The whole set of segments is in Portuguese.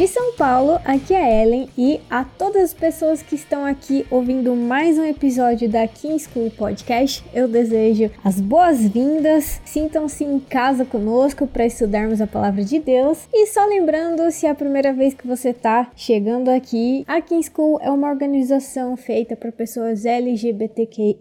De São Paulo, aqui é Ellen e a todas as pessoas que estão aqui ouvindo mais um episódio da King School Podcast, eu desejo as boas-vindas. Sintam-se em casa conosco para estudarmos a palavra de Deus. E só lembrando, se é a primeira vez que você está chegando aqui, a King School é uma organização feita para pessoas LGBTQIAPN+,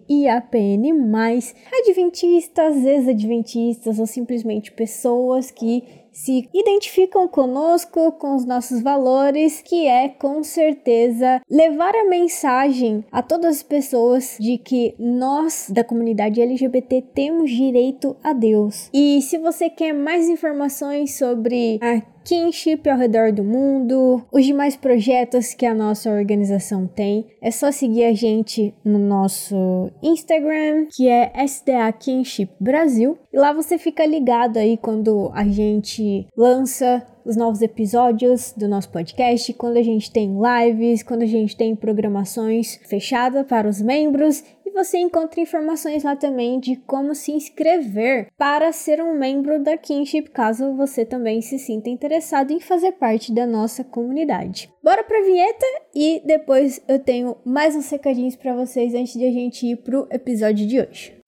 adventistas, ex-adventistas ou simplesmente pessoas que se identificam conosco, com os nossos valores, que é com certeza levar a mensagem a todas as pessoas de que nós da comunidade LGBT temos direito a Deus. E se você quer mais informações sobre a kinship ao redor do mundo, os demais projetos que a nossa organização tem. É só seguir a gente no nosso Instagram, que é SDA Kinship Brasil, e lá você fica ligado aí quando a gente lança os novos episódios do nosso podcast, quando a gente tem lives, quando a gente tem programações fechadas para os membros você encontra informações lá também de como se inscrever para ser um membro da Kinship, caso você também se sinta interessado em fazer parte da nossa comunidade. Bora pra vinheta e depois eu tenho mais uns recadinhos para vocês antes de a gente ir pro episódio de hoje.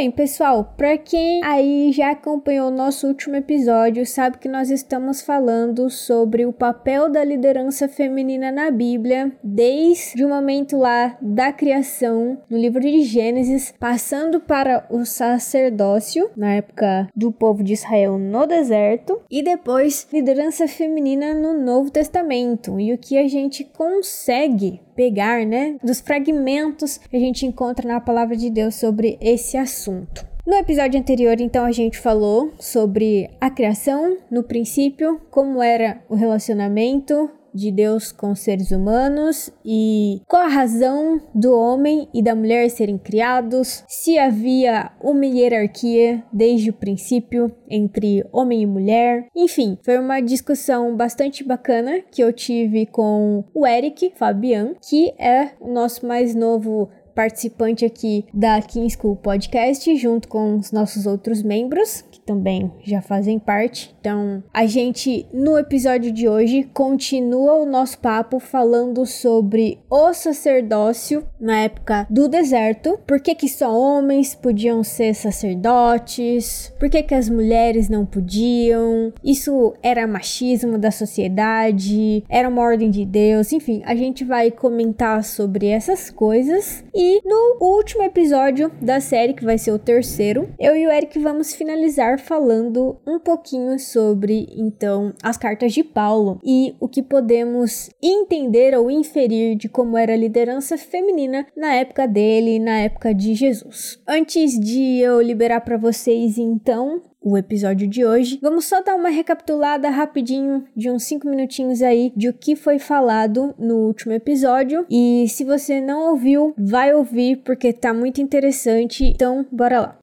Bem, pessoal, para quem aí já acompanhou nosso último episódio, sabe que nós estamos falando sobre o papel da liderança feminina na Bíblia, desde o momento lá da criação, no livro de Gênesis, passando para o sacerdócio, na época do povo de Israel no deserto, e depois liderança feminina no Novo Testamento, e o que a gente consegue pegar, né, dos fragmentos que a gente encontra na palavra de Deus sobre esse assunto. No episódio anterior, então, a gente falou sobre a criação no princípio, como era o relacionamento de Deus com os seres humanos e qual a razão do homem e da mulher serem criados, se havia uma hierarquia desde o princípio entre homem e mulher. Enfim, foi uma discussão bastante bacana que eu tive com o Eric Fabian, que é o nosso mais novo participante aqui da King School Podcast, junto com os nossos outros membros, também já fazem parte. Então, a gente, no episódio de hoje, continua o nosso papo falando sobre o sacerdócio na época do deserto. Por que, que só homens podiam ser sacerdotes? Por que, que as mulheres não podiam? Isso era machismo da sociedade? Era uma ordem de Deus? Enfim, a gente vai comentar sobre essas coisas. E no último episódio da série, que vai ser o terceiro, eu e o Eric vamos finalizar falando um pouquinho sobre então as cartas de Paulo e o que podemos entender ou inferir de como era a liderança feminina na época dele, na época de Jesus. Antes de eu liberar para vocês então o episódio de hoje. Vamos só dar uma recapitulada rapidinho de uns 5 minutinhos aí de o que foi falado no último episódio. E se você não ouviu, vai ouvir porque tá muito interessante. Então, bora lá.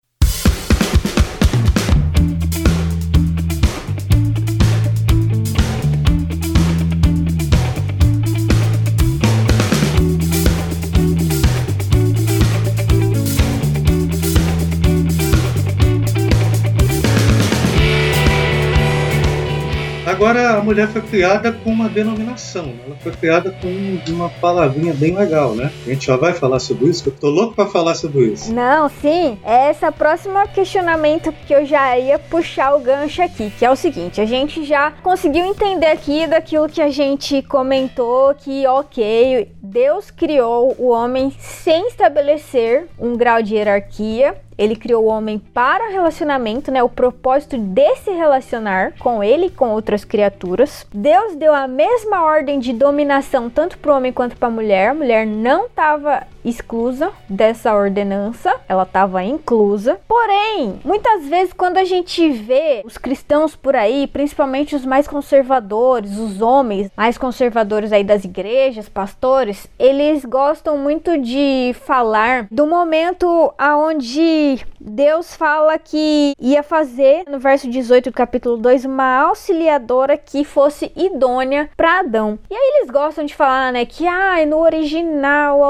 Agora a mulher foi criada com uma denominação, ela foi criada com uma palavrinha bem legal, né? A gente já vai falar sobre isso, eu tô louco para falar sobre isso. Não, sim, é esse próximo questionamento que eu já ia puxar o gancho aqui, que é o seguinte, a gente já conseguiu entender aqui daquilo que a gente comentou que, ok, Deus criou o homem sem estabelecer um grau de hierarquia, ele criou o homem para relacionamento, né? O propósito de se relacionar com ele e com outras criaturas. Deus deu a mesma ordem de dominação tanto para o homem quanto para a mulher. A mulher não estava exclusa dessa ordenança, ela estava inclusa. Porém, muitas vezes quando a gente vê os cristãos por aí, principalmente os mais conservadores, os homens mais conservadores aí das igrejas, pastores, eles gostam muito de falar do momento aonde Deus fala que ia fazer no verso 18 do capítulo 2 uma auxiliadora que fosse idônea para Adão. E aí eles gostam de falar, né, que ah, no original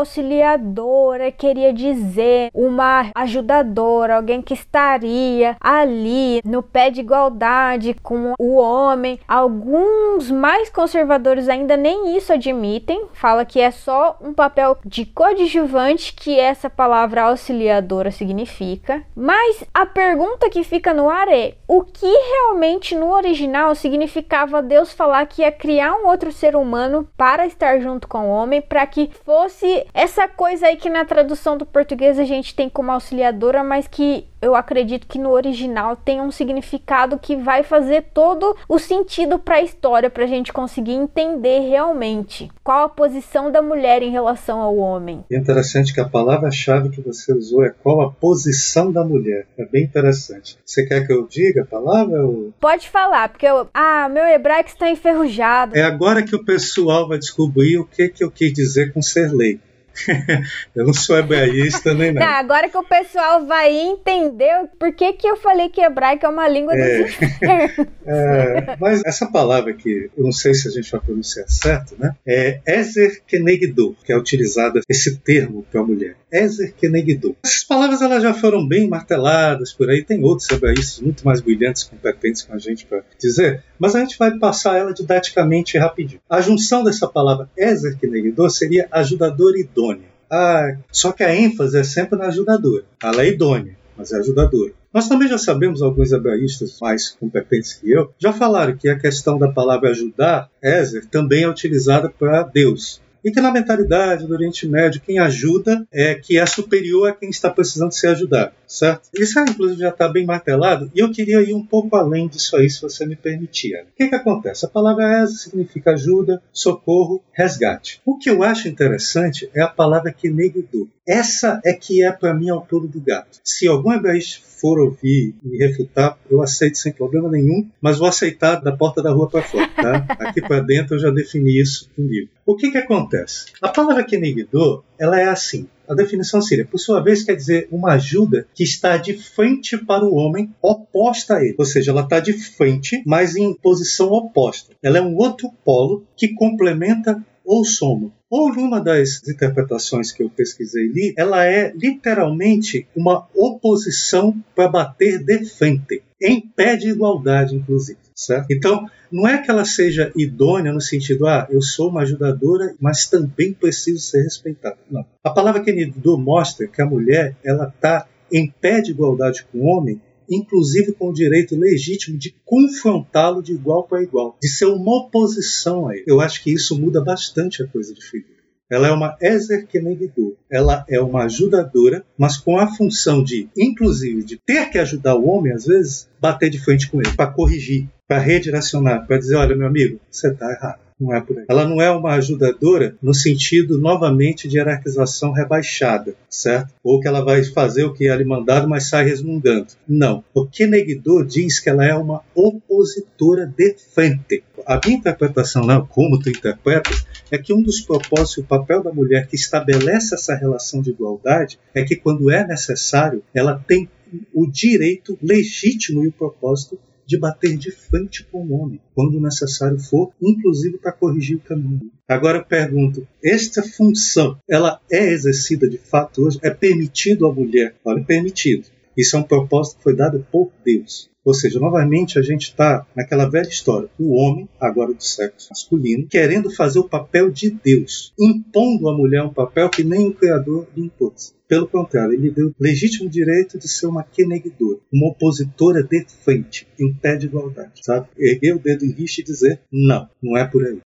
auxiliadora queria dizer uma ajudadora, alguém que estaria ali no pé de igualdade com o homem. Alguns mais conservadores ainda nem isso admitem, fala que é só um papel de coadjuvante que essa palavra auxiliadora significa. Mas a pergunta que fica no ar é: o que realmente no original significava Deus falar que ia criar um outro ser humano para estar junto com o homem, para que fosse essa coisa aí que na tradução do português a gente tem como auxiliadora, mas que eu acredito que no original tem um significado que vai fazer todo o sentido para a história, para a gente conseguir entender realmente qual a posição da mulher em relação ao homem. É interessante que a palavra-chave que você usou é qual a posição da mulher. É bem interessante. Você quer que eu diga a palavra? Ou... Pode falar, porque eu. Ah, meu hebraico está enferrujado. É agora que o pessoal vai descobrir o que, que eu quis dizer com ser lei. eu não sou hebraísta nem nada. Não, agora que o pessoal vai entender por que, que eu falei que hebraico é uma língua é, dos infernos. É, mas essa palavra que eu não sei se a gente vai pronunciar certo, né? É Ezer Kenegdo, que é utilizada esse termo para a mulher. Ezer Kenegdo. Essas palavras elas já foram bem marteladas por aí, tem outros hebraístas muito mais brilhantes, competentes com a gente para dizer, mas a gente vai passar ela didaticamente rapidinho. A junção dessa palavra Ezer Kenegdo seria ajudador idôneo. Ah, só que a ênfase é sempre na ajudadora. Ela é idônea, mas é ajudadora. Nós também já sabemos, alguns hebraístas mais competentes que eu, já falaram que a questão da palavra ajudar, Ezer, também é utilizada para Deus. E que na mentalidade do Oriente Médio, quem ajuda é que é superior a quem está precisando ser ajudado, certo? Isso, inclusive, já está bem martelado, e eu queria ir um pouco além disso aí, se você me permitir. O que, que acontece? A palavra essa significa ajuda, socorro, resgate. O que eu acho interessante é a palavra que negidou. Essa é que é para mim ao pulo do gato. Se algum hebraísta for ouvir e refutar, eu aceito sem problema nenhum, mas vou aceitar da porta da rua para fora, tá? Aqui para dentro eu já defini isso comigo. O que que acontece? A palavra kenegidor, ela é assim. A definição seria, por sua vez, quer dizer uma ajuda que está de frente para o homem, oposta a ele. Ou seja, ela está de frente, mas em posição oposta. Ela é um outro polo que complementa ou soma. Ou numa das interpretações que eu pesquisei e li, ela é literalmente uma oposição para bater de frente, em pé de igualdade, inclusive. Certo? Então, não é que ela seja idônea no sentido, ah, eu sou uma ajudadora, mas também preciso ser respeitada. Não. A palavra que Nidu mostra que a mulher ela está em pé de igualdade com o homem inclusive com o direito legítimo de confrontá-lo de igual para igual, de ser uma oposição a ele. Eu acho que isso muda bastante a coisa de figura. Ela é uma Ezer Kenegdu. Ela é uma ajudadora, mas com a função de, inclusive, de ter que ajudar o homem, às vezes, bater de frente com ele, para corrigir, para redirecionar, para dizer: olha, meu amigo, você está errado. Não é por aí. Ela não é uma ajudadora no sentido, novamente, de hierarquização rebaixada, certo? Ou que ela vai fazer o que é lhe mandado, mas sai resmungando. Não. O Kenegdo diz que ela é uma opositora de frente. A minha interpretação, não, como tu interpretas, é que um dos propósitos, o papel da mulher que estabelece essa relação de igualdade, é que quando é necessário, ela tem o direito legítimo e o propósito de bater de frente com o homem, quando necessário for, inclusive para corrigir o caminho. Agora eu pergunto, esta função, ela é exercida de fato hoje? É permitido à mulher? Olha, é permitido. Isso é um propósito que foi dado por Deus. Ou seja, novamente a gente está naquela velha história, o homem, agora do sexo masculino, querendo fazer o papel de Deus, impondo à mulher um papel que nem o Criador lhe impôs. Pelo contrário, ele deu legítimo direito de ser uma quenegdora, uma opositora de frente, em pé de igualdade, sabe? Erguer o dedo em e dizer, não, não é por aí.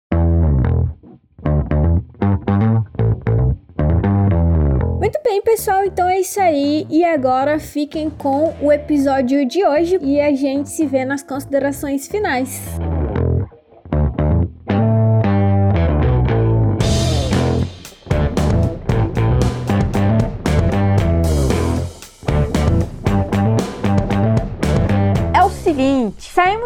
Muito bem, pessoal, então é isso aí. E agora fiquem com o episódio de hoje e a gente se vê nas considerações finais.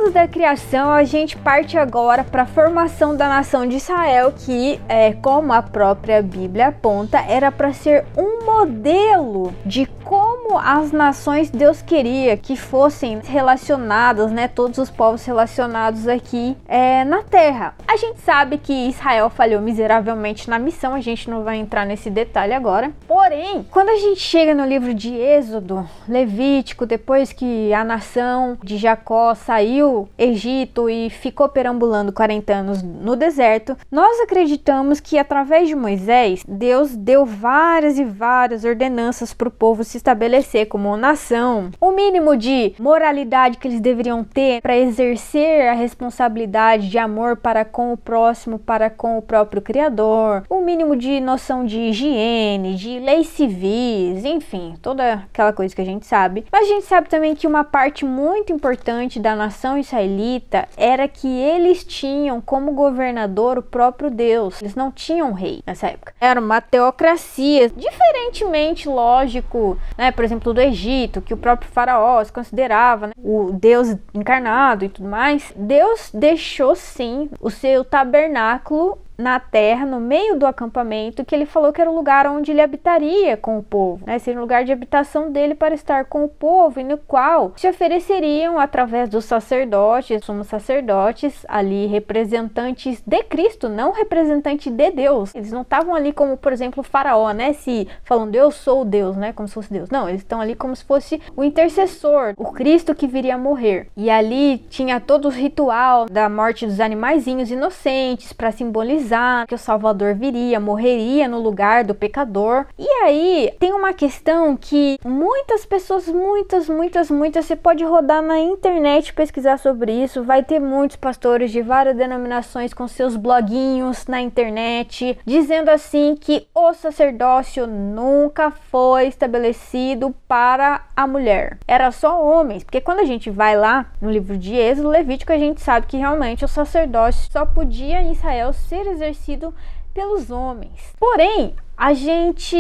Saímos da criação, a gente parte agora para a formação da nação de Israel, que, é, como a própria Bíblia aponta, era para ser um modelo de como as nações Deus queria que fossem relacionadas, né? Todos os povos relacionados aqui é, na Terra. A gente sabe que Israel falhou miseravelmente na missão, a gente não vai entrar nesse detalhe agora. Porém, quando a gente chega no livro de Êxodo, Levítico, depois que a nação de Jacó saiu Egito e ficou perambulando 40 anos no deserto, nós acreditamos que através de Moisés, Deus deu várias e várias ordenanças para o povo se estabelecer como nação, o mínimo de moralidade que eles deveriam ter para exercer a responsabilidade de amor para com o próximo, para com o próprio Criador, o mínimo de noção de higiene, de leis civis, enfim, toda aquela coisa que a gente sabe. Mas a gente sabe também que uma parte muito importante da nação israelita era que eles tinham como governador o próprio Deus. Eles não tinham rei nessa época. Era uma teocracia, diferentemente, lógico, né, por exemplo, do Egito, que o próprio faraó se considerava né, o Deus encarnado e tudo mais. Deus deixou sim o seu tabernáculo na terra, no meio do acampamento, que ele falou que era o lugar onde ele habitaria com o povo, né? Seria o lugar de habitação dele para estar com o povo, e no qual se ofereceriam através dos sacerdotes, somos sacerdotes ali representantes de Cristo, não representantes de Deus. Eles não estavam ali como, por exemplo, o faraó, né? Se falando eu sou Deus, né? Como se fosse Deus. Não, eles estão ali como se fosse o intercessor, o Cristo que viria a morrer. E ali tinha todo o ritual da morte dos animaizinhos inocentes para simbolizar que o Salvador viria, morreria no lugar do pecador. E aí tem uma questão que muitas pessoas, muitas, muitas, muitas, você pode rodar na internet pesquisar sobre isso. Vai ter muitos pastores de várias denominações com seus bloguinhos na internet dizendo assim que o sacerdócio nunca foi estabelecido para a mulher. Era só homens, porque quando a gente vai lá no livro de Êxodo, Levítico, a gente sabe que realmente o sacerdócio só podia em Israel ser exercido pelos homens. Porém, a gente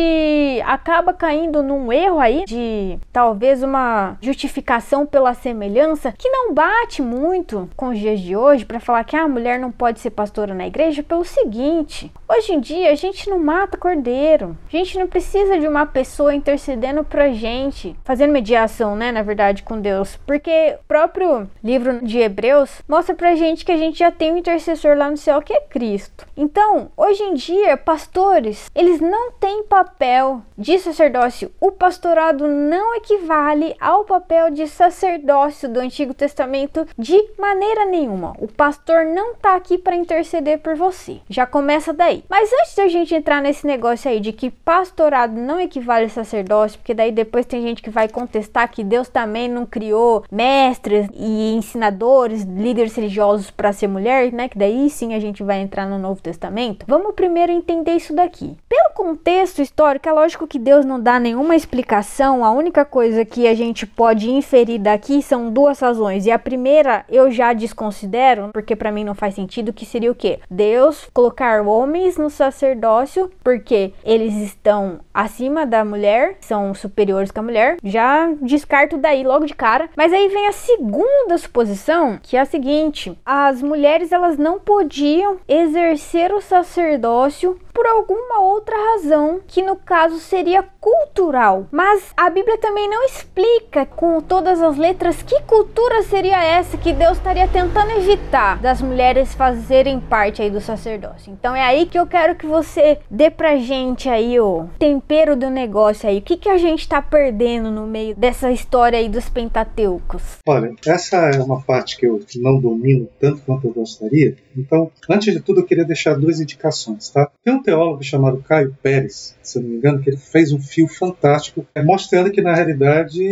acaba caindo num erro aí de talvez uma justificação pela semelhança que não bate muito com os dias de hoje para falar que a mulher não pode ser pastora na igreja pelo seguinte: hoje em dia a gente não mata cordeiro, a gente não precisa de uma pessoa intercedendo pra gente, fazendo mediação, né, na verdade, com Deus, porque o próprio livro de Hebreus mostra pra gente que a gente já tem um intercessor lá no céu que é Cristo. Então, hoje em dia, pastores, eles não tem papel de sacerdócio. O pastorado não equivale ao papel de sacerdócio do Antigo Testamento de maneira nenhuma. O pastor não tá aqui para interceder por você. Já começa daí. Mas antes da gente entrar nesse negócio aí de que pastorado não equivale a sacerdócio, porque daí depois tem gente que vai contestar que Deus também não criou mestres e ensinadores, líderes religiosos para ser mulher, né? Que daí sim a gente vai entrar no Novo Testamento. Vamos primeiro entender isso daqui. Pelo contexto histórico, é lógico que Deus não dá nenhuma explicação. A única coisa que a gente pode inferir daqui são duas razões. E a primeira eu já desconsidero, porque para mim não faz sentido, que seria o quê? Deus colocar homens no sacerdócio, porque eles estão acima da mulher, são superiores que a mulher. Já descarto daí logo de cara. Mas aí vem a segunda suposição, que é a seguinte: as mulheres elas não podiam exercer o sacerdócio por alguma outra razão, que no caso seria cultural. Mas a Bíblia também não explica com todas as letras que cultura seria essa que Deus estaria tentando evitar das mulheres fazerem parte aí do sacerdócio. Então é aí que eu quero que você dê pra gente aí o tempero do negócio aí. O que, que a gente tá perdendo no meio dessa história aí dos Pentateucos? Olha, essa é uma parte que eu não domino tanto quanto eu gostaria. Então, antes de tudo, eu queria deixar duas indicações, tá? Tem um teólogo chamado Caio Pérez, se não me engano, que ele fez um fio fantástico é, mostrando que na realidade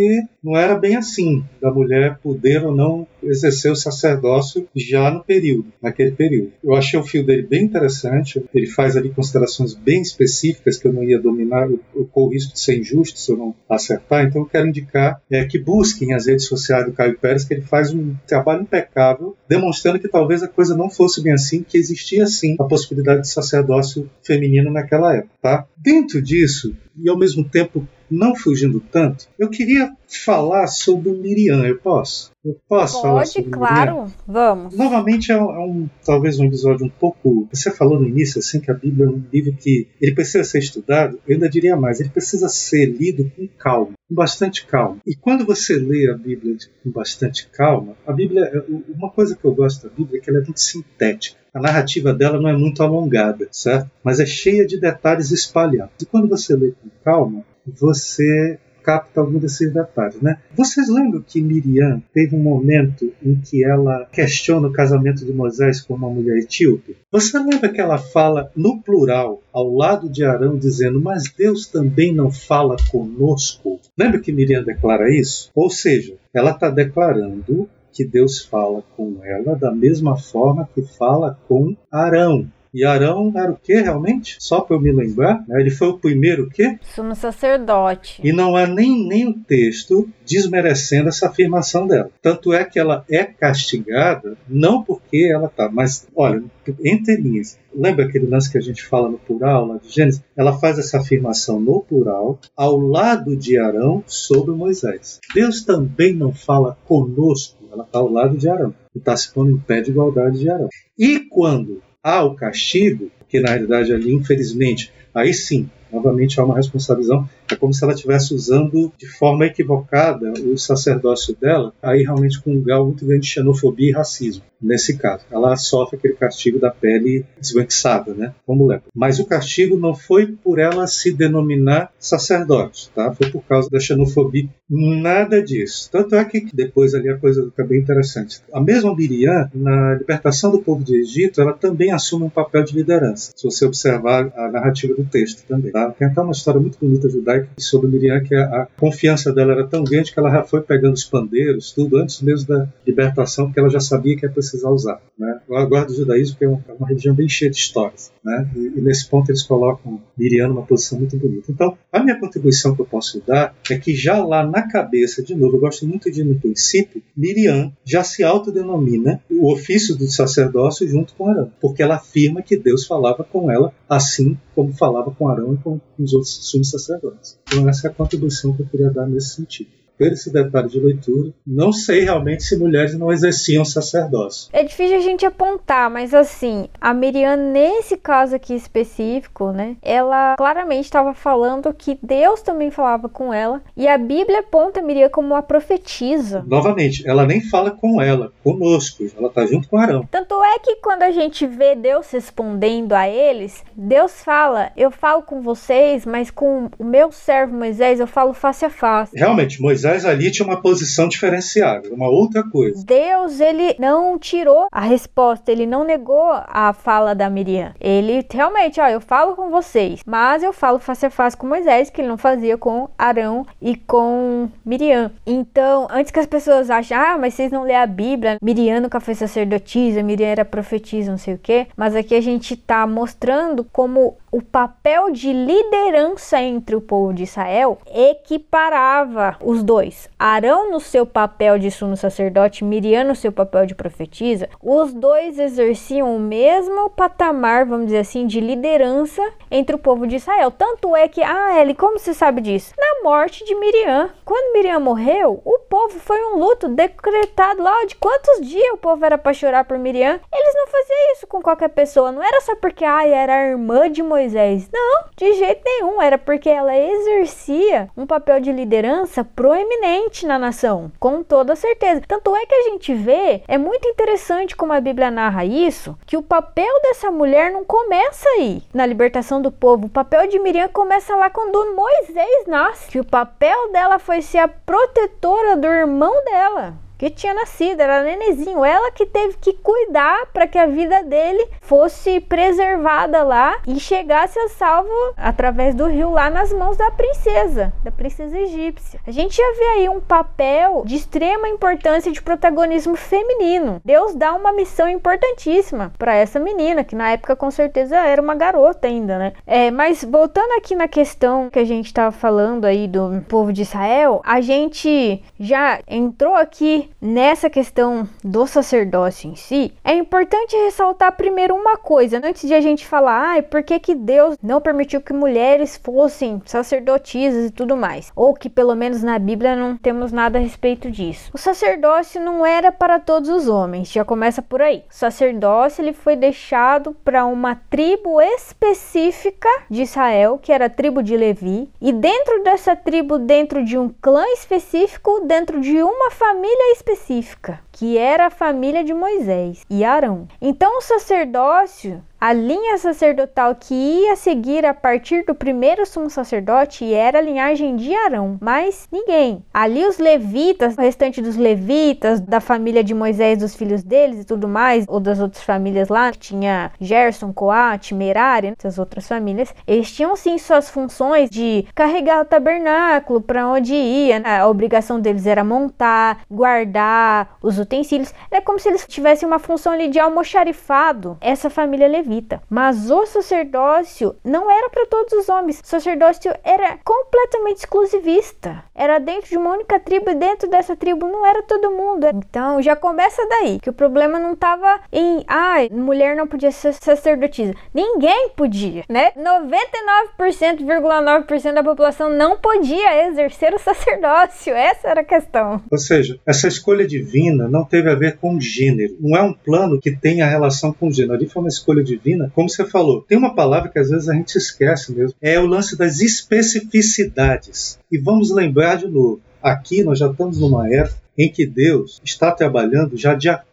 não era bem assim da mulher poder ou não exercer o sacerdócio já no período, naquele período. Eu achei o fio dele bem interessante, ele faz ali considerações bem específicas que eu não ia dominar, eu corro o risco de ser injusto se eu não acertar, então eu quero indicar é, que busquem as redes sociais do Caio Pérez, que ele faz um trabalho impecável, demonstrando que talvez a coisa não fosse bem assim, que existia sim a possibilidade de sacerdócio feminino naquela época. Tá? Dentro disso, e ao mesmo tempo não fugindo tanto, eu queria falar sobre Miriam, eu posso? Eu posso Pode, falar sobre claro, Miriam? vamos. Novamente é um, é um, talvez um episódio um pouco. Você falou no início assim que a Bíblia é um livro que ele precisa ser estudado. Eu ainda diria mais, ele precisa ser lido com calma, com bastante calma. E quando você lê a Bíblia com bastante calma, a Bíblia, é, uma coisa que eu gosto da Bíblia é que ela é muito sintética. A narrativa dela não é muito alongada, certo? Mas é cheia de detalhes espalhados. E quando você lê com calma, você capta algum desses detalhes, né? Vocês lembram que Miriam teve um momento em que ela questiona o casamento de Moisés com uma mulher etíope? Você lembra que ela fala no plural, ao lado de Arão, dizendo: Mas Deus também não fala conosco? Lembra que Miriam declara isso? Ou seja, ela está declarando que Deus fala com ela da mesma forma que fala com Arão. E Arão era o que realmente? Só para eu me lembrar, né? ele foi o primeiro o quê? Sumo sacerdote. E não há nem, nem o texto desmerecendo essa afirmação dela. Tanto é que ela é castigada, não porque ela está, mas olha, entre linhas. Lembra aquele lance que a gente fala no plural lá de Gênesis? Ela faz essa afirmação no plural, ao lado de Arão, sobre Moisés. Deus também não fala conosco, ela está ao lado de Arão. E está se pondo em pé de igualdade de Arão. E quando há o castigo, que na realidade ali, infelizmente, aí sim, novamente há uma responsabilização. É como se ela estivesse usando de forma equivocada o sacerdócio dela, aí realmente com um grau muito grande de xenofobia e racismo. Nesse caso, ela sofre aquele castigo da pele esbranquiçada, né? Como lepra. Mas o castigo não foi por ela se denominar sacerdote, tá? Foi por causa da xenofobia. Nada disso. Tanto é que depois ali a coisa fica bem interessante. A mesma Miriam, na libertação do povo de Egito, ela também assume um papel de liderança. Se você observar a narrativa do texto também, tá? Tem até uma história muito bonita judaica sobre Miriam que a, a confiança dela era tão grande que ela já foi pegando os pandeiros, tudo antes mesmo da libertação, porque ela já sabia que ia precisar usar. Né? Eu guardo o judaísmo porque é uma, é uma religião bem cheia de histórias. Né? E, e, nesse ponto eles colocam Miriam numa posição muito bonita. Então, a minha contribuição que eu posso dar é que já lá na cabeça, de novo, eu gosto muito de no princípio, Miriam já se autodenomina o ofício do sacerdócio junto com Arão, porque ela afirma que Deus falava com ela assim como falava com Arão e com os outros sumos sacerdotes. Então essa é a contribuição que eu queria dar nesse sentido ter esse detalhe de leitura. Não sei realmente se mulheres não exerciam sacerdócio. É difícil a gente apontar, mas assim, a Miriam, nesse caso aqui específico, né, ela claramente estava falando que Deus também falava com ela, e a Bíblia aponta a Miriam como uma profetisa. Novamente, ela nem fala com ela, conosco, ela está junto com Arão. Tanto é que quando a gente vê Deus respondendo a eles, Deus fala: Eu falo com vocês, mas com o meu servo Moisés eu falo face a face. Realmente, Moisés Moisés ali tinha uma posição diferenciada, uma outra coisa. Deus, ele não tirou a resposta, ele não negou a fala da Miriam. Ele realmente, ó, eu falo com vocês, mas eu falo face a face com Moisés, que ele não fazia com Arão e com Miriam. Então, antes que as pessoas achem, ah, mas vocês não lê a Bíblia, Miriam nunca foi sacerdotisa, Miriam era profetisa, não sei o quê. Mas aqui a gente tá mostrando como o papel de liderança entre o povo de Israel equiparava os dois. Arão no seu papel de sumo sacerdote, Miriam no seu papel de profetisa, os dois exerciam o mesmo patamar, vamos dizer assim, de liderança entre o povo de Israel. Tanto é que, ah, Eli, como você sabe disso? Na morte de Miriam. Quando Miriam morreu, o povo foi um luto decretado lá de quantos dias o povo era para chorar por Miriam. Eles não faziam isso com qualquer pessoa, não era só porque, ah, era a irmã de Moisés Moisés. Não, de jeito nenhum. Era porque ela exercia um papel de liderança proeminente na nação, com toda certeza. Tanto é que a gente vê, é muito interessante como a Bíblia narra isso, que o papel dessa mulher não começa aí na libertação do povo. O papel de Miriam começa lá quando Moisés nasce, que o papel dela foi ser a protetora do irmão dela que tinha nascido, era nenezinho. Ela que teve que cuidar para que a vida dele fosse preservada lá e chegasse a salvo através do rio lá nas mãos da princesa, da princesa egípcia. A gente já vê aí um papel de extrema importância de protagonismo feminino. Deus dá uma missão importantíssima para essa menina, que na época com certeza era uma garota ainda, né? É, mas voltando aqui na questão que a gente estava falando aí do povo de Israel, a gente já entrou aqui nessa questão do sacerdócio em si, é importante ressaltar primeiro uma coisa, antes de a gente falar, ah, por que, que Deus não permitiu que mulheres fossem sacerdotisas e tudo mais, ou que pelo menos na Bíblia não temos nada a respeito disso. O sacerdócio não era para todos os homens, já começa por aí. O sacerdócio ele foi deixado para uma tribo específica de Israel, que era a tribo de Levi, e dentro dessa tribo, dentro de um clã específico, dentro de uma família específica, específica que era a família de Moisés e Arão. Então o sacerdócio a linha sacerdotal que ia seguir a partir do primeiro sumo sacerdote era a linhagem de Arão, mas ninguém. Ali os levitas, o restante dos levitas, da família de Moisés, dos filhos deles e tudo mais, ou das outras famílias lá, tinha Gerson, Coate, Merari, essas outras famílias, eles tinham sim suas funções de carregar o tabernáculo para onde ia. Né? A obrigação deles era montar, guardar os utensílios. É como se eles tivessem uma função ali de almoxarifado essa família levita. Mas o sacerdócio não era para todos os homens. O sacerdócio era completamente exclusivista. Era dentro de uma única tribo e dentro dessa tribo não era todo mundo. Então já começa daí que o problema não estava em, ah, mulher não podia ser sacerdotisa. Ninguém podia, né? 99,9% da população não podia exercer o sacerdócio. Essa era a questão. Ou seja, essa escolha divina não teve a ver com gênero. Não é um plano que tenha relação com gênero. Ali foi uma escolha divina, como você falou, tem uma palavra que às vezes a gente esquece mesmo, é o lance das especificidades. E vamos lembrar de novo, aqui nós já estamos numa época em que Deus está trabalhando já de acordo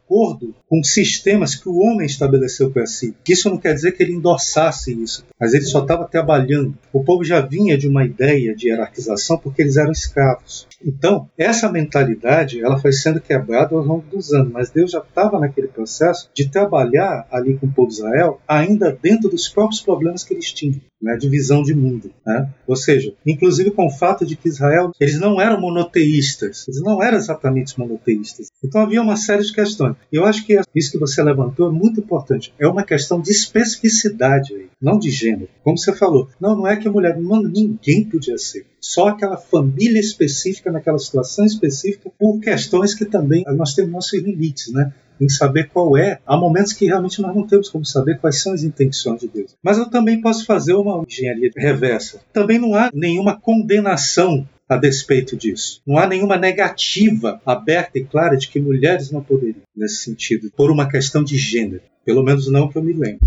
com sistemas que o homem estabeleceu para si. Isso não quer dizer que ele endossasse isso, mas ele só estava trabalhando. O povo já vinha de uma ideia de hierarquização porque eles eram escravos. Então, essa mentalidade ela foi sendo quebrada ao longo dos anos, mas Deus já estava naquele processo de trabalhar ali com o povo de Israel, ainda dentro dos próprios problemas que eles tinham, né, de visão de mundo. Né? Ou seja, inclusive com o fato de que Israel, eles não eram monoteístas, eles não eram exatamente monoteístas. Então havia uma série de questões. Eu acho que isso que você levantou é muito importante. É uma questão de especificidade não de gênero. Como você falou, não, não é que a mulher, mano, ninguém podia ser só aquela família específica, naquela situação específica, por questões que também nós temos nossos limites, né? Em saber qual é. Há momentos que realmente nós não temos como saber quais são as intenções de Deus. Mas eu também posso fazer uma engenharia reversa. Também não há nenhuma condenação a despeito disso. Não há nenhuma negativa aberta e clara de que mulheres não poderiam, nesse sentido, por uma questão de gênero. Pelo menos não que eu me lembre.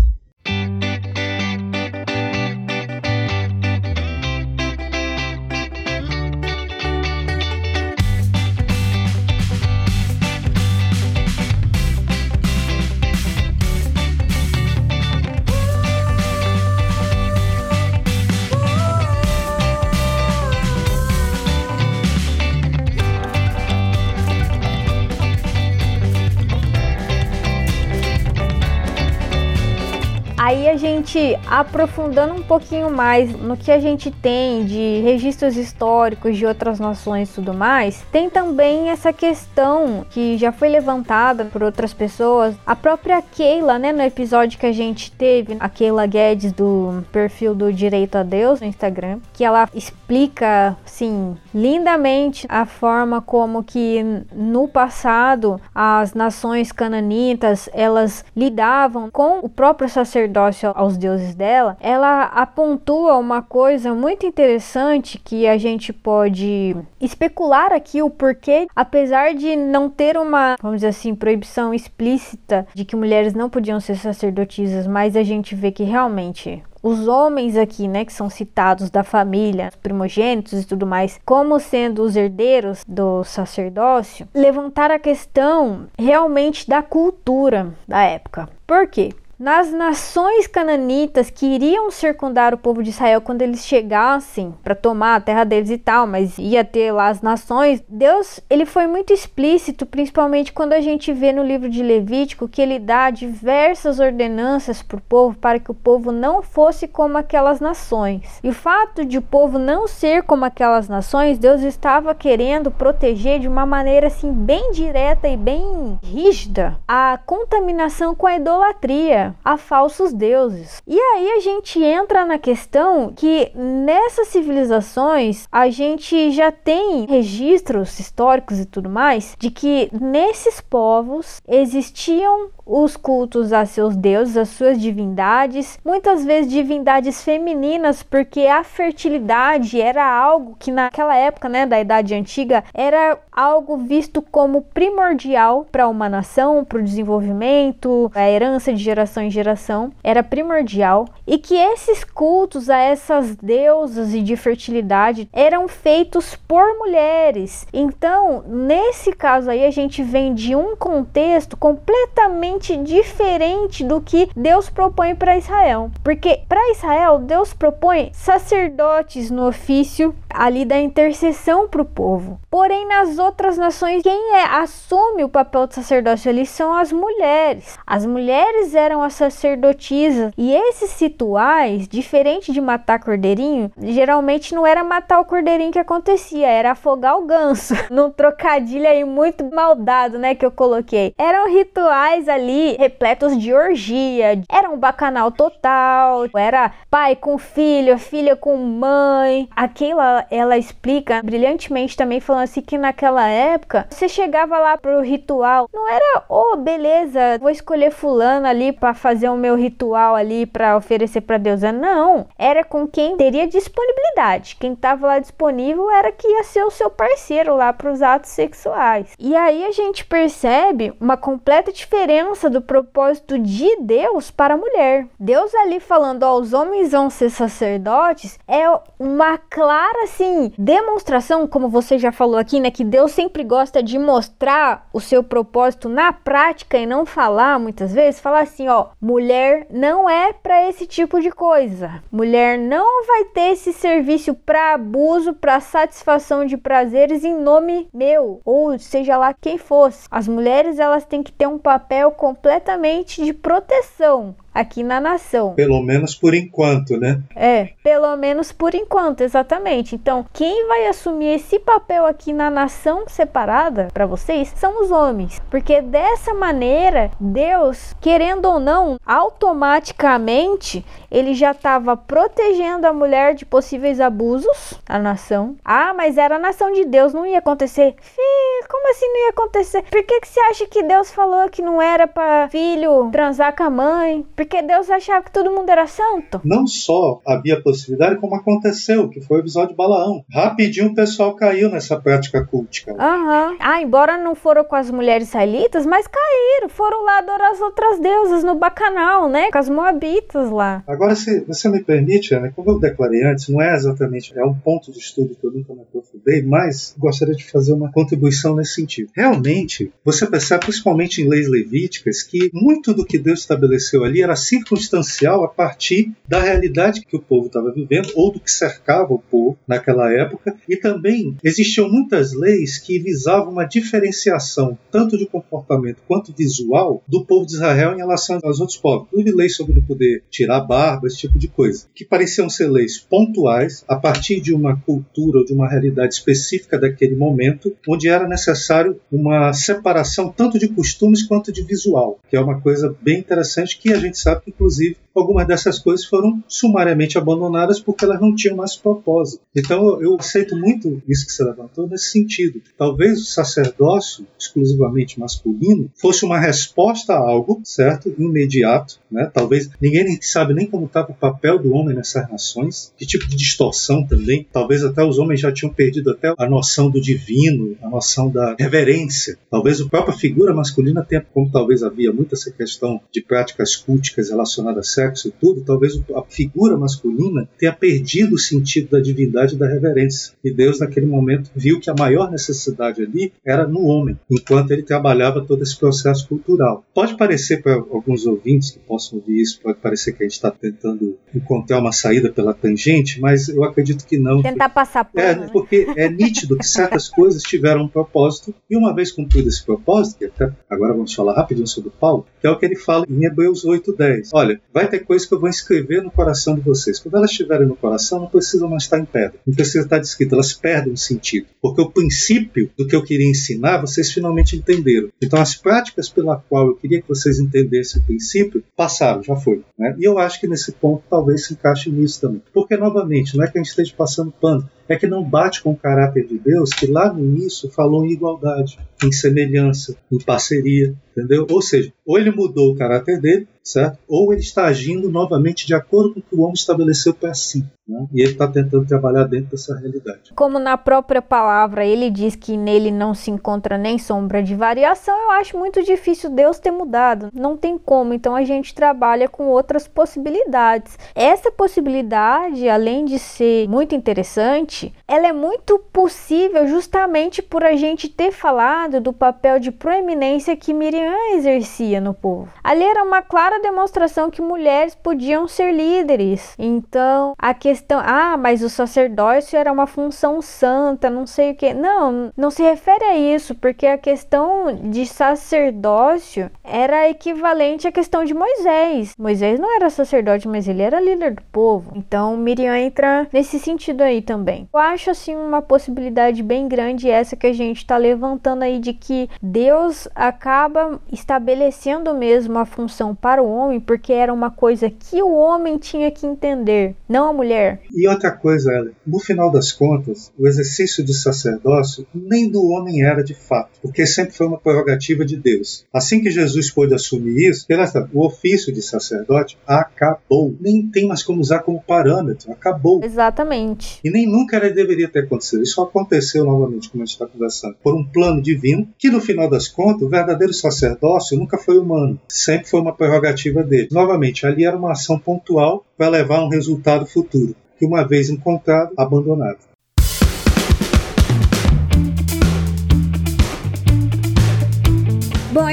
Gente aprofundando um pouquinho mais no que a gente tem de registros históricos de outras nações e tudo mais, tem também essa questão que já foi levantada por outras pessoas. A própria Keila, né, no episódio que a gente teve, a Keila Guedes do perfil do Direito a Deus no Instagram, que ela explica, sim, lindamente a forma como que no passado as nações cananitas, elas lidavam com o próprio sacerdócio aos deuses dela, ela apontua uma coisa muito interessante que a gente pode especular aqui o porquê, apesar de não ter uma, vamos dizer assim, proibição explícita de que mulheres não podiam ser sacerdotisas, mas a gente vê que realmente os homens aqui, né, que são citados da família, os primogênitos e tudo mais, como sendo os herdeiros do sacerdócio, levantar a questão realmente da cultura da época. Por quê? Nas nações cananitas que iriam circundar o povo de Israel quando eles chegassem para tomar a terra deles e tal, mas ia ter lá as nações. Deus, ele foi muito explícito, principalmente quando a gente vê no livro de Levítico que ele dá diversas ordenanças para o povo para que o povo não fosse como aquelas nações. E o fato de o povo não ser como aquelas nações, Deus estava querendo proteger de uma maneira assim bem direta e bem rígida a contaminação com a idolatria a falsos deuses. E aí a gente entra na questão que nessas civilizações a gente já tem registros históricos e tudo mais de que nesses povos existiam os cultos a seus deuses, as suas divindades, muitas vezes divindades femininas, porque a fertilidade era algo que naquela época, né, da Idade Antiga, era algo visto como primordial para uma nação, para o desenvolvimento, a herança de geração em geração, era primordial, e que esses cultos a essas deusas e de fertilidade eram feitos por mulheres. Então, nesse caso aí, a gente vem de um contexto completamente totalmente diferente do que Deus propõe para Israel. Porque para Israel, Deus propõe sacerdotes no ofício ali da intercessão para o povo. Porém, nas outras nações, quem é, assume o papel de sacerdócio ali são as mulheres. As mulheres eram as sacerdotisas e esses rituais, diferente de matar cordeirinho, geralmente não era matar o cordeirinho que acontecia, era afogar o ganso. Num trocadilho aí muito maldado, né, que eu coloquei. Eram rituais ali ali repletos de orgia. Era um bacanal total. Era pai com filho, filha com mãe. Aquela ela explica brilhantemente também falando assim que naquela época você chegava lá pro ritual, não era, oh, beleza, vou escolher fulano ali para fazer o meu ritual ali para oferecer para Deus. Não, era com quem teria disponibilidade. Quem tava lá disponível era que ia ser o seu parceiro lá para os atos sexuais. E aí a gente percebe uma completa diferença do propósito de Deus para a mulher. Deus ali falando, ó, os homens vão ser sacerdotes, é uma clara, assim, demonstração, como você já falou aqui, né, que Deus sempre gosta de mostrar o seu propósito na prática e não falar muitas vezes, falar assim, ó, mulher não é para esse tipo de coisa. Mulher não vai ter esse serviço para abuso, para satisfação de prazeres em nome meu, ou seja lá quem fosse. As mulheres elas têm que ter um papel completamente de proteção aqui na nação. Pelo menos por enquanto, né? É, pelo menos por enquanto, exatamente. Então, quem vai assumir esse papel aqui na nação separada para vocês são os homens, porque dessa maneira Deus, querendo ou não, automaticamente ele já estava protegendo a mulher de possíveis abusos, a nação. Ah, mas era a nação de Deus, não ia acontecer. Filho, como assim não ia acontecer? Por que que você acha que Deus falou que não era para filho transar com a mãe? Porque Deus achava que todo mundo era santo. Não só havia possibilidade, como aconteceu, que foi o episódio de Balaão. Rapidinho o pessoal caiu nessa prática cultica. Aham. Uhum. Ah, embora não foram com as mulheres israelitas, mas caíram. Foram lá adorar as outras deusas no bacanal, né? Com as moabitas lá. Agora, se você me permite, Ana, como eu declarei antes, não é exatamente, é um ponto de estudo que eu nunca me aprofundei, mas gostaria de fazer uma contribuição nesse sentido. Realmente, você percebe, principalmente em leis levíticas, que muito do que Deus estabeleceu ali era era circunstancial a partir da realidade que o povo estava vivendo ou do que cercava o povo naquela época, e também existiam muitas leis que visavam uma diferenciação tanto de comportamento quanto visual do povo de Israel em relação aos outros povos. Houve leis sobre poder tirar barba, esse tipo de coisa, que pareciam ser leis pontuais a partir de uma cultura ou de uma realidade específica daquele momento, onde era necessário uma separação tanto de costumes quanto de visual, que é uma coisa bem interessante que a gente sabe que, inclusive, algumas dessas coisas foram sumariamente abandonadas porque elas não tinham mais propósito. Então eu aceito muito isso que você levantou nesse sentido. Talvez o sacerdócio exclusivamente masculino fosse uma resposta a algo, certo? Imediato, né? Talvez ninguém sabe nem como estava o papel do homem nessas nações, que tipo de distorção também. Talvez até os homens já tinham perdido até a noção do divino, a noção da reverência. Talvez a própria figura masculina tenha, como talvez havia muito essa questão de práticas culticas relacionadas a sexo e tudo, talvez a figura masculina tenha perdido o sentido da divindade e da reverência. E Deus, naquele momento, viu que a maior necessidade ali era no homem, enquanto ele trabalhava todo esse processo cultural. Pode parecer para alguns ouvintes que possam ouvir isso, pode parecer que a gente está tentando encontrar uma saída pela tangente, mas eu acredito que não. Tentar passar por. É, porque é nítido que certas coisas tiveram um propósito, e uma vez cumprido esse propósito, que até agora vamos falar rapidinho sobre Paulo, que é o que ele fala em Hebreus 8:10. Olha, vai ter coisas que eu vou escrever no coração de vocês. Quando elas estiverem no coração, não precisam mais estar em pedra. Não precisa estar descrito. Elas perdem o sentido. Porque o princípio do que eu queria ensinar, vocês finalmente entenderam. Então, as práticas pela qual eu queria que vocês entendessem o princípio, passaram, já foi. Né? E eu acho que nesse ponto talvez se encaixe nisso também. Porque, novamente, não é que a gente esteja passando pano é que não bate com o caráter de Deus, que lá no início falou em igualdade, em semelhança, em parceria, entendeu? Ou seja, ou ele mudou o caráter dele, certo? Ou ele está agindo novamente de acordo com o que o homem estabeleceu para si. Né? E ele está tentando trabalhar dentro dessa realidade. Como na própria palavra ele diz que nele não se encontra nem sombra de variação, eu acho muito difícil Deus ter mudado. Não tem como. Então a gente trabalha com outras possibilidades. Essa possibilidade, além de ser muito interessante, ela é muito possível justamente por a gente ter falado do papel de proeminência que Miriam exercia no povo. Ali era uma clara demonstração que mulheres podiam ser líderes. Então, a questão, ah, mas o sacerdócio era uma função santa, não sei o que. Não, não se refere a isso, porque a questão de sacerdócio era equivalente à questão de Moisés. Moisés não era sacerdote, mas ele era líder do povo. Então, Miriam entra nesse sentido aí também. Eu acho assim uma possibilidade bem grande essa que a gente está levantando aí de que Deus acaba estabelecendo mesmo a função para o homem porque era uma coisa que o homem tinha que entender, não a mulher. E outra coisa, Ellen, no final das contas, o exercício de sacerdócio nem do homem era de fato, porque sempre foi uma prerrogativa de Deus. Assim que Jesus pôde assumir isso, o ofício de sacerdote acabou. Nem tem mais como usar como parâmetro, acabou. Exatamente. E nem nunca ele deveria ter acontecido. Isso aconteceu novamente, como a gente está conversando, por um plano divino, que no final das contas, o verdadeiro sacerdócio nunca foi humano, sempre foi uma prerrogativa dele. Novamente, ali era uma ação pontual para levar a um resultado futuro, que uma vez encontrado, abandonado.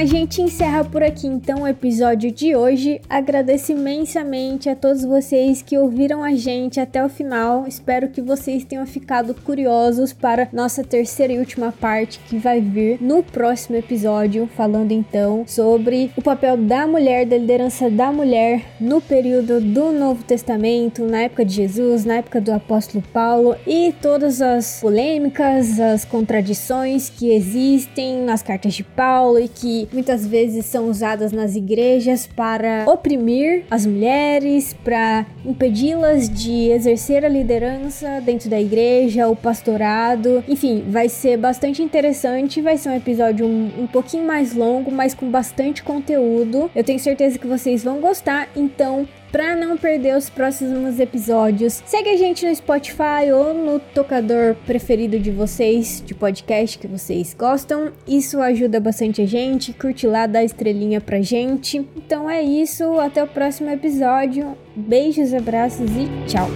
A gente encerra por aqui então o episódio de hoje. Agradeço imensamente a todos vocês que ouviram a gente até o final. Espero que vocês tenham ficado curiosos para nossa terceira e última parte que vai vir no próximo episódio, falando então sobre o papel da mulher, da liderança da mulher no período do Novo Testamento, na época de Jesus, na época do apóstolo Paulo e todas as polêmicas, as contradições que existem nas cartas de Paulo e que muitas vezes são usadas nas igrejas para oprimir as mulheres, para impedi-las de exercer a liderança dentro da igreja, o pastorado. Enfim, vai ser bastante interessante. Vai ser um episódio um, um pouquinho mais longo, mas com bastante conteúdo. Eu tenho certeza que vocês vão gostar, então para não perder os próximos episódios. Segue a gente no Spotify ou no tocador preferido de vocês, de podcast que vocês gostam. Isso ajuda bastante a gente. Curte lá, dá estrelinha pra gente. Então é isso, até o próximo episódio. Beijos, abraços e tchau.